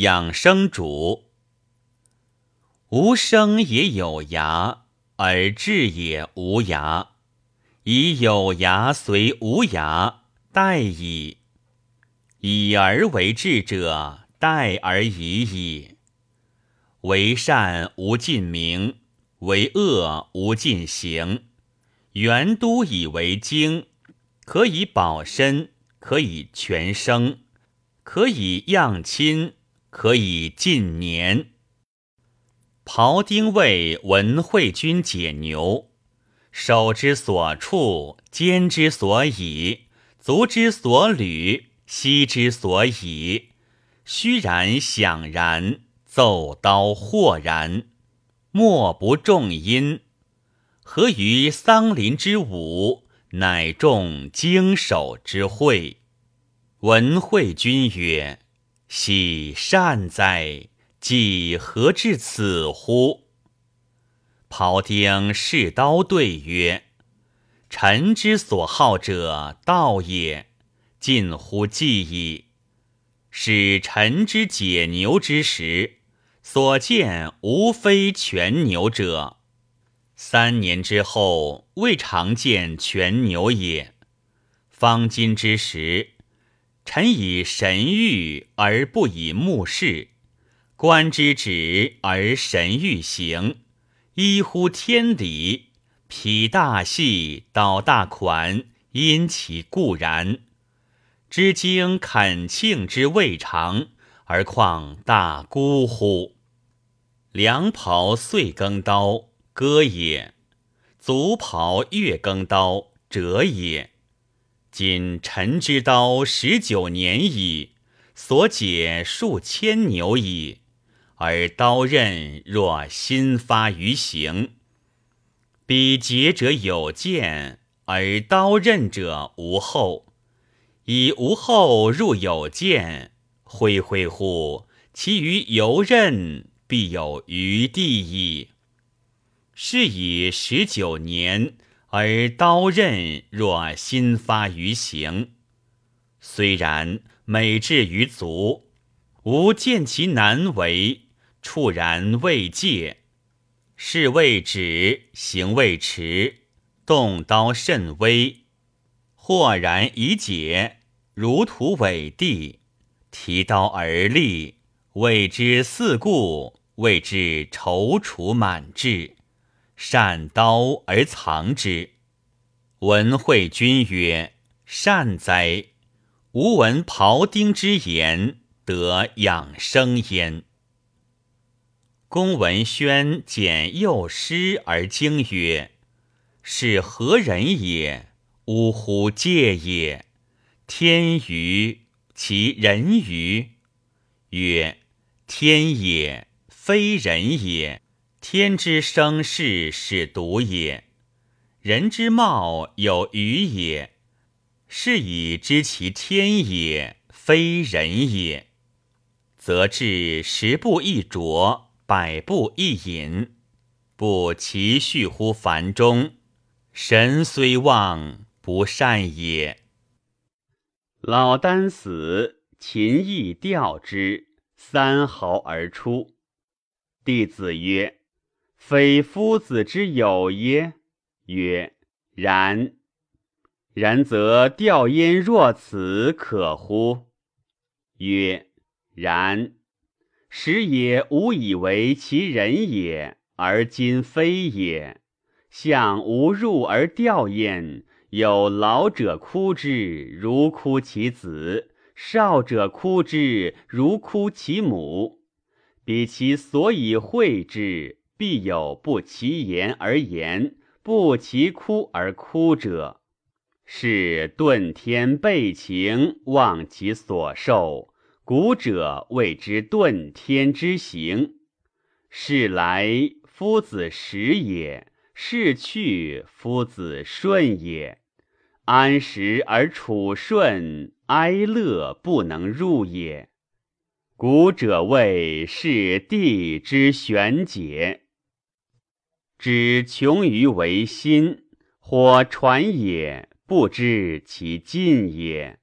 养生主。无生也有涯，而志也无涯。以有涯随无涯，殆矣。以而为治者，殆而已矣。为善无尽名，为恶无尽行。元都以为经，可以保身，可以全生，可以养亲，可以尽年。庖丁为文惠君解牛，手之所处，肩之所以，足之所履，膝之所以，虚然响然，奏刀豁然，莫不重音。何于桑林之舞，乃众经手之会。文惠君曰：“喜善哉！既何至此乎？”庖丁试刀对曰：“臣之所好者，道也。近乎计矣。使臣之解牛之时，所见无非全牛者。”三年之后，未尝见全牛也。方今之时，臣以神谕而不以目视，观之止而神谕行，依乎天理，匹大细，导大款，因其固然。知经恳庆之未尝，而况大孤乎？良庖岁更刀。割也，足袍月更刀折也。今臣之刀十九年矣，所解数千牛矣，而刀刃若新发于形。彼节者有见，而刀刃者无后。以无后入有见，恢恢乎！其余游刃必有余地矣。是以十九年，而刀刃若新发于形。虽然美至于足，吾见其难为，触然未戒。事未止，行未迟，动刀甚微。豁然已解，如土委地，提刀而立，谓之四顾，谓之踌躇满志。善刀而藏之。文惠君曰：“善哉！吾闻庖丁之言，得养生焉。”公文宣简幼师而经曰：“是何人也？呜呼！介也！天于其人于？曰：天也，非人也。”天之生事是独也，人之貌有余也，是以知其天也，非人也。则至十步一啄，百步一饮，不其序乎凡中。神虽旺，不善也。老聃死，秦亦吊之，三毫而出。弟子曰。非夫子之友耶？曰：然。然则吊焉若此可乎？曰：然。时也吾以为其人也，而今非也。向吾入而吊焉，有老者哭之，如哭其子；少者哭之，如哭其母。彼其所以会之。必有不其言而言，不其哭而哭者，是遁天背情，忘其所受。古者谓之遁天之行。是来夫子时也，是去夫子顺也。安时而处顺，哀乐不能入也。古者谓是地之玄解。知穷于为心，或传也不知其尽也。